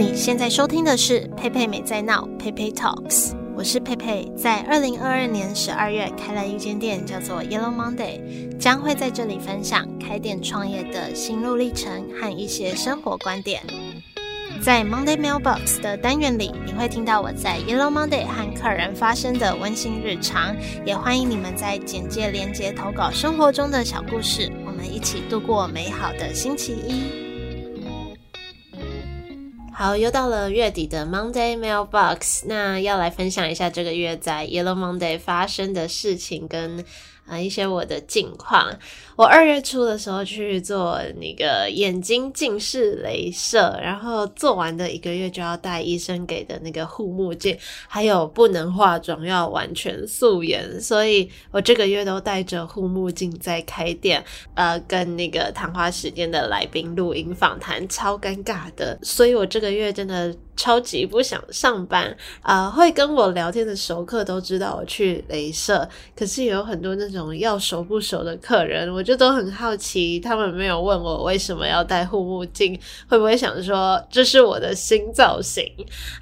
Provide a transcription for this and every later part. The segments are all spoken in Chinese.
你现在收听的是佩佩没在闹，佩佩 Talks。我是佩佩，在二零二二年十二月开了一间店，叫做 Yellow Monday，将会在这里分享开店创业的心路历程和一些生活观点。在 Monday Mailbox 的单元里，你会听到我在 Yellow Monday 和客人发生的温馨日常，也欢迎你们在简介连接投稿生活中的小故事，我们一起度过美好的星期一。好，又到了月底的 Monday Mailbox，那要来分享一下这个月在 Yellow Monday 发生的事情跟。啊，一些我的近况。我二月初的时候去做那个眼睛近视雷射，然后做完的一个月就要戴医生给的那个护目镜，还有不能化妆，要完全素颜，所以我这个月都戴着护目镜在开店，呃，跟那个谈话时间的来宾录音访谈，超尴尬的，所以我这个月真的。超级不想上班啊、会跟我聊天的熟客都知道我去雷射，可是也有很多那种要熟不熟的客人，我就都很好奇，他们没有问我为什么要戴护目镜，会不会想说这是我的新造型？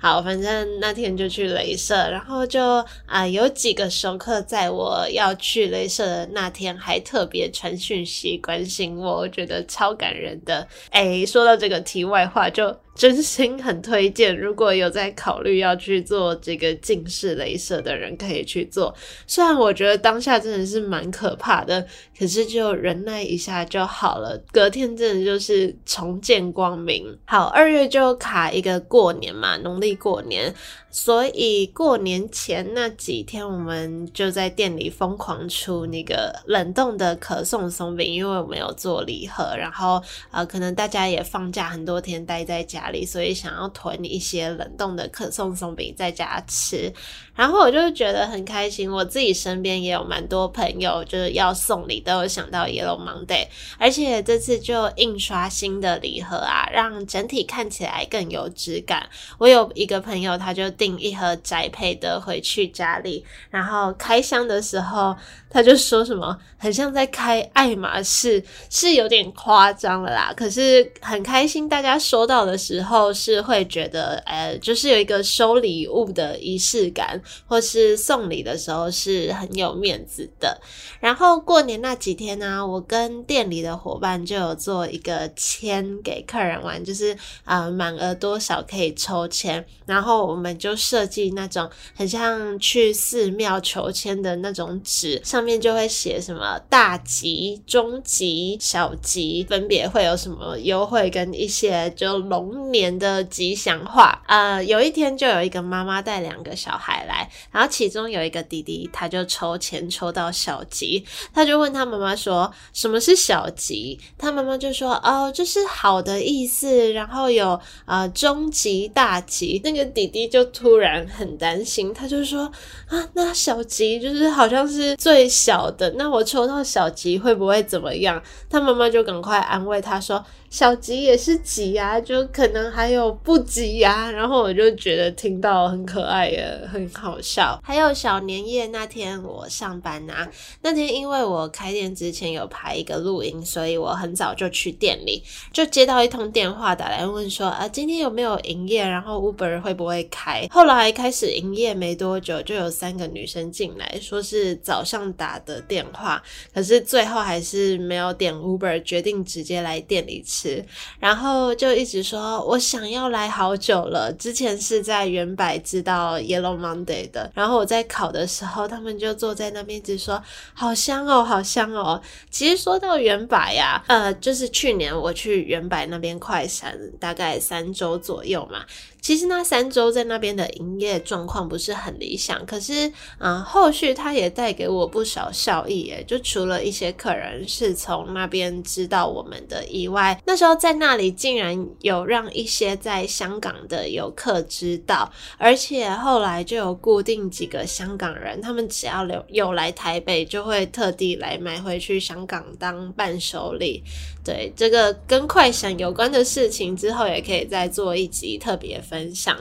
好，反正那天就去镭射，然后就啊、有几个熟客在我要去雷射的那天还特别传讯息关心我，我觉得超感人的。哎，说到这个题外话就。真心很推荐，如果有在考虑要去做这个近视雷射的人，可以去做。虽然我觉得当下真的是蛮可怕的，可是就忍耐一下就好了。隔天真的就是重见光明。好，二月就卡一个过年嘛，农历过年。所以过年前那几天，我们就在店里疯狂出那个冷冻的可颂松饼，因为我们有做礼盒，然后呃，可能大家也放假很多天待在家里，所以想要囤一些冷冻的可颂松饼在家吃。然后我就觉得很开心，我自己身边也有蛮多朋友就是要送礼，都有想到 Yellow Monday，而且这次就印刷新的礼盒啊，让整体看起来更有质感。我有一个朋友，他就订一盒宅配的回去家里，然后开箱的时候，他就说什么很像在开爱马仕，是有点夸张了啦。可是很开心，大家收到的时时候是会觉得，呃，就是有一个收礼物的仪式感。或是送礼的时候是很有面子的。然后过年那几天呢，我跟店里的伙伴就有做一个签给客人玩，就是啊满额多少可以抽签。然后我们就设计那种很像去寺庙求签的那种纸，上面就会写什么大吉、中吉、小吉，分别会有什么优惠跟一些就龙年的吉祥话。呃，有一天就有一个妈妈带两个小孩来。然后其中有一个弟弟，他就抽签抽到小吉，他就问他妈妈说：“什么是小吉？”他妈妈就说：“哦，就是好的意思。”然后有呃中吉、大吉。那个弟弟就突然很担心，他就说：“啊，那小吉就是好像是最小的，那我抽到小吉会不会怎么样？”他妈妈就赶快安慰他说。小吉也是吉呀，就可可能还有不吉呀，然后我就觉得听到很可爱耶，很好笑。还有小年夜那天我上班呐、那天因为我开店之前有排一个录音，所以我很早就去店里，就接到一通电话打来问说啊，今天有没有营业？然后 Uber 会不会开？后来开始营业没多久，就有三个女生进来，说是早上打的电话，可是最后还是没有点 Uber，决定直接来店里吃。然后就一直说，我想要来好久了。之前是在原百知道 Yellow Monday 的，然后我在考的时候，他们就坐在那边一直说，好香哦，好香哦。其实说到原百呀，呃，就是去年我去原百那边快闪，大概三周左右嘛。其实那三周在那边的营业状况不是很理想，可是，嗯、后续它也带给我不少效益，诶，就除了一些客人是从那边知道我们的以外，那时候在那里竟然有让一些在香港的游客知道，而且后来就有固定几个香港人，他们只要留有来台北，就会特地来买回去香港当伴手礼。对，这个跟快闪有关的事情，之后也可以再做一集特别分分享。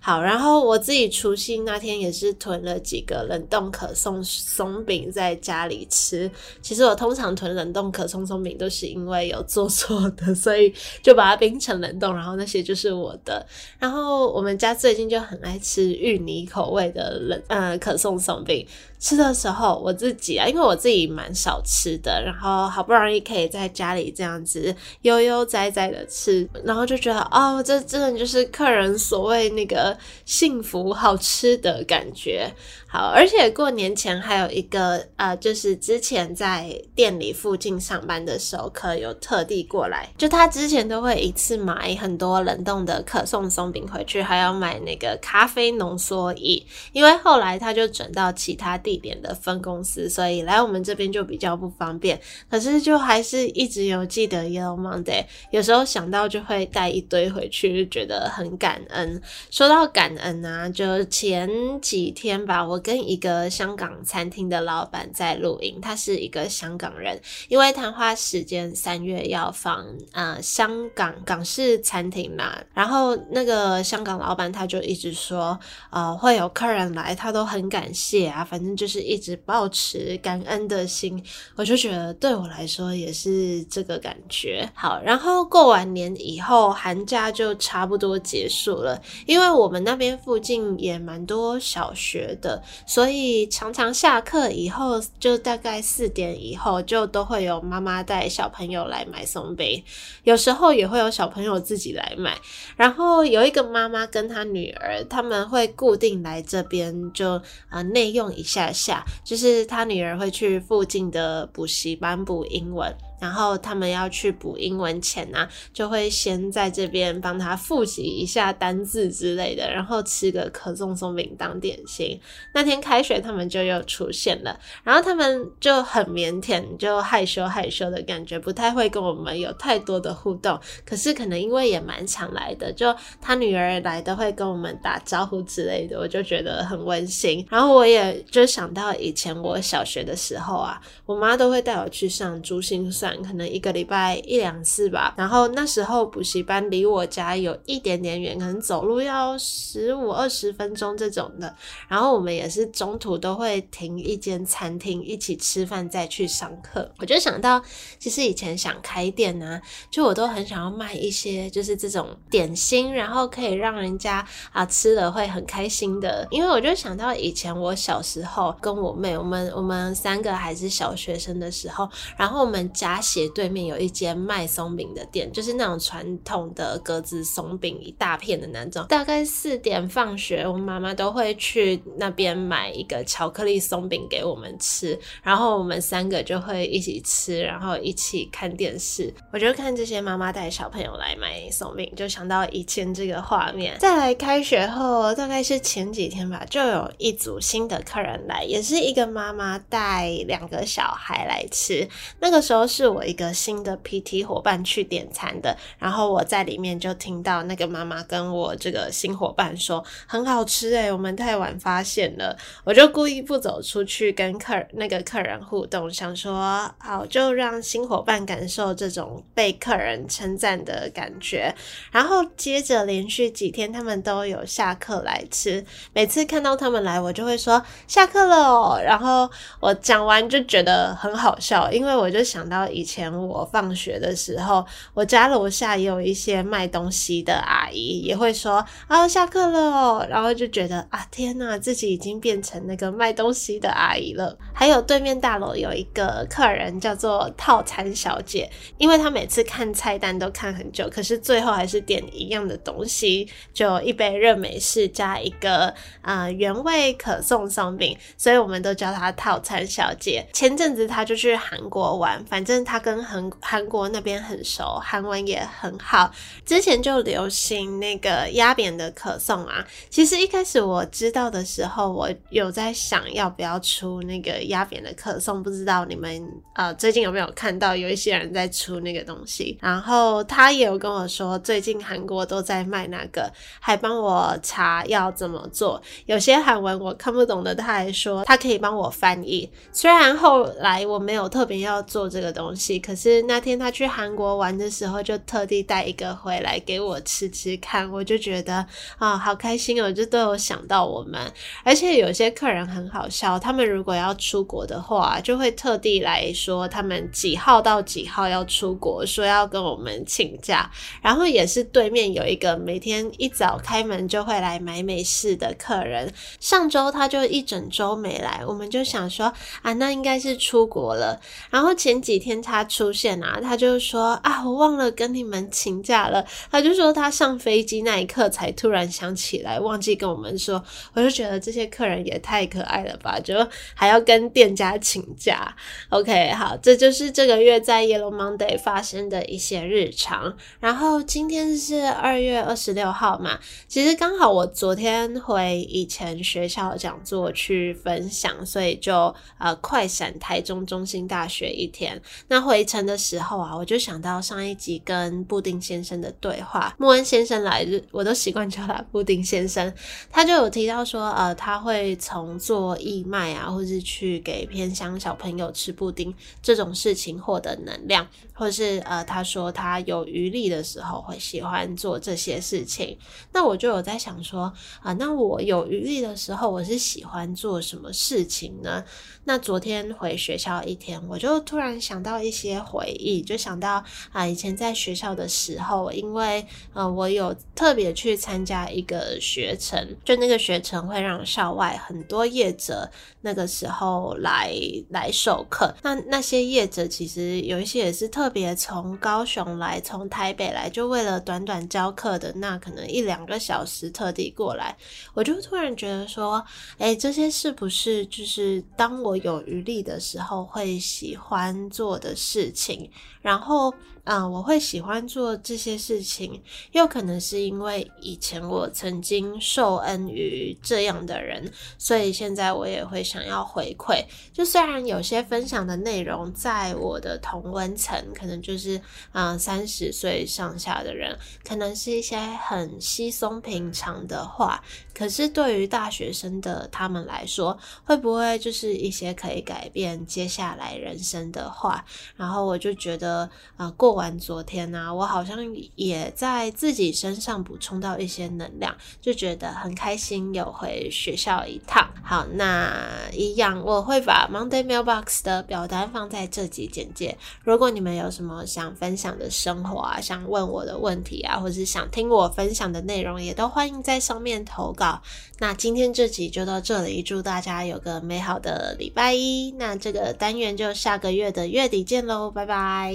好，然后我自己除夕那天也是囤了几个冷冻可颂松饼在家里吃。其实我通常囤冷冻可颂松饼都是因为有做错的，所以就把它冰成冷冻，然后那些就是我的。然后我们家最近就很爱吃芋泥口味的冷呃可颂松饼。吃的时候，我自己啊，因为我自己蛮少吃的，然后好不容易可以在家里这样子悠悠哉哉的吃，然后就觉得哦，这真的就是客人所谓那个幸福好吃的感觉。好，而且过年前还有一个呃，就是之前在店里附近上班的熟客有特地过来，就他之前都会一次买很多冷冻的可颂松饼回去，还要买那个咖啡浓缩液，因为后来他就转到其他地点的分公司，所以来我们这边就比较不方便。可是就还是一直有记得 Yellow Monday，有时候想到就会带一堆回去，就觉得很感恩。说到感恩啊，就前几天吧，我。跟一个香港餐厅的老板在录音，他是一个香港人，因为谈话时间三月要放呃香港港式餐厅嘛，然后那个香港老板他就一直说呃会有客人来，他都很感谢啊，反正就是一直保持感恩的心，我就觉得对我来说也是这个感觉。好，然后过完年以后，寒假就差不多结束了，因为我们那边附近也蛮多小学的。所以常常下课以后，就大概四点以后，就都会有妈妈带小朋友来买松饼，有时候也会有小朋友自己来买。然后有一个妈妈跟她女儿，他们会固定来这边，就呃内用一下下，就是她女儿会去附近的补习班补英文。然后他们要去补英文前呢、啊，就会先在这边帮他复习一下单字之类的，然后吃个可颂松饼当点心。那天开学他们就又出现了，然后他们就很腼腆，就害羞害羞的感觉，不太会跟我们有太多的互动。可是可能因为也蛮常来的，就他女儿来都会跟我们打招呼之类的，我就觉得很温馨。然后我也就想到以前我小学的时候啊，我妈都会带我去上珠心算。可能一个礼拜一两次吧，然后那时候补习班离我家有一点点远，可能走路要十五二十分钟这种的。然后我们也是中途都会停一间餐厅一起吃饭再去上课。我就想到，其实以前想开店呢、啊，就我都很想要卖一些就是这种点心，然后可以让人家啊吃了会很开心的。因为我就想到以前我小时候跟我妹，我们我们三个还是小学生的时候，然后我们家。斜对面有一间卖松饼的店，就是那种传统的格子松饼，一大片的那种。大概四点放学，我妈妈都会去那边买一个巧克力松饼给我们吃，然后我们三个就会一起吃，然后一起看电视。我就看这些妈妈带小朋友来买松饼，就想到以前这个画面。再来开学后，大概是前几天吧，就有一组新的客人来，也是一个妈妈带两个小孩来吃。那个时候是我。一个新的 PT 伙伴去点餐的，然后我在里面就听到那个妈妈跟我这个新伙伴说很好吃诶，我们太晚发现了，我就故意不走出去跟客那个客人互动，想说好就让新伙伴感受这种被客人称赞的感觉，然后接着连续几天他们都有下课来吃，每次看到他们来我就会说下课了，然后我讲完就觉得很好笑，因为我就想到以以。前我放学的时候，我家楼下也有一些卖东西的阿姨，也会说啊下课了，然后就觉得啊天哪，自己已经变成那个卖东西的阿姨了。还有对面大楼有一个客人叫做套餐小姐，因为她每次看菜单都看很久，可是最后还是点一样的东西，就一杯热美式加一个呃原味可颂松饼，所以我们都叫她套餐小姐。前阵子她就去韩国玩，反正他。跟韩韩国那边很熟，韩文也很好。之前就流行那个压扁的可颂啊。其实一开始我知道的时候，我有在想要不要出那个压扁的可颂。不知道你们呃最近有没有看到有一些人在出那个东西？然后他也有跟我说，最近韩国都在卖那个，还帮我查要怎么做。有些韩文我看不懂的，他还说他可以帮我翻译。虽然后来我没有特别要做这个东东西。可是那天他去韩国玩的时候，就特地带一个回来给我吃吃看，我就觉得啊，好开心哦，就都有想到我们。而且有些客人很好笑，他们如果要出国的话，就会特地来说他们几号到几号要出国，说要跟我们请假。然后也是对面有一个每天一早开门就会来买美式的客人，上周他就一整周没来，我们就想说啊，那应该是出国了。然后前几天他出现啊，他就说啊，我忘了跟你们请假了。他就说他上飞机那一刻才突然想起来，忘记跟我们说。我就觉得这些客人也太可爱了吧，就还要跟店家请假。OK，好，这就是这个月在 Yellow Monday 发生的一些日常。然后今天是二月二十六号嘛，其实刚好我昨天回以前学校讲座去分享，所以就呃快闪台中中心大学一天。那回程的时候啊，我就想到上一集跟布丁先生的对话，莫恩先生来日，我都习惯叫他布丁先生，他就有提到说，呃，他会从做义卖啊，或是去给偏乡小朋友吃布丁这种事情获得能量，或是呃，他说他有余力的时候会喜欢做这些事情。那我就有在想说，啊、那我有余力的时候，我是喜欢做什么事情呢？那昨天回学校一天，我就突然想到一些回忆，就想到啊、以前在学校的时候，因为呃，我有特别去参加一个学程，就那个学程会让校外很多业者那个时候来来授课。那那些业者其实有一些也是特别从高雄来，从台北来，就为了短短教课的那可能一两个小时特地过来。我就突然觉得说，哎，这些是不是就是当我有余力的时候会喜欢做的事情？然后。嗯，我会喜欢做这些事情，又可能是因为以前我曾经受恩于这样的人，所以现在我也会想要回馈。就虽然有些分享的内容在我的同温层，可能就是啊三十岁上下的人，可能是一些很稀松平常的话，可是对于大学生的他们来说，会不会就是一些可以改变接下来人生的话？然后我就觉得啊、呃、过。完昨天呢、啊，我好像也在自己身上补充到一些能量，就觉得很开心，有回学校一趟。好，那一样我会把 Monday Mailbox 的表单放在这集简介。如果你们有什么想分享的生活啊，想问我的问题啊，或是想听我分享的内容，也都欢迎在上面投稿。那今天这集就到这里，祝大家有个美好的礼拜一。那这个单元就下个月的月底见喽，拜拜。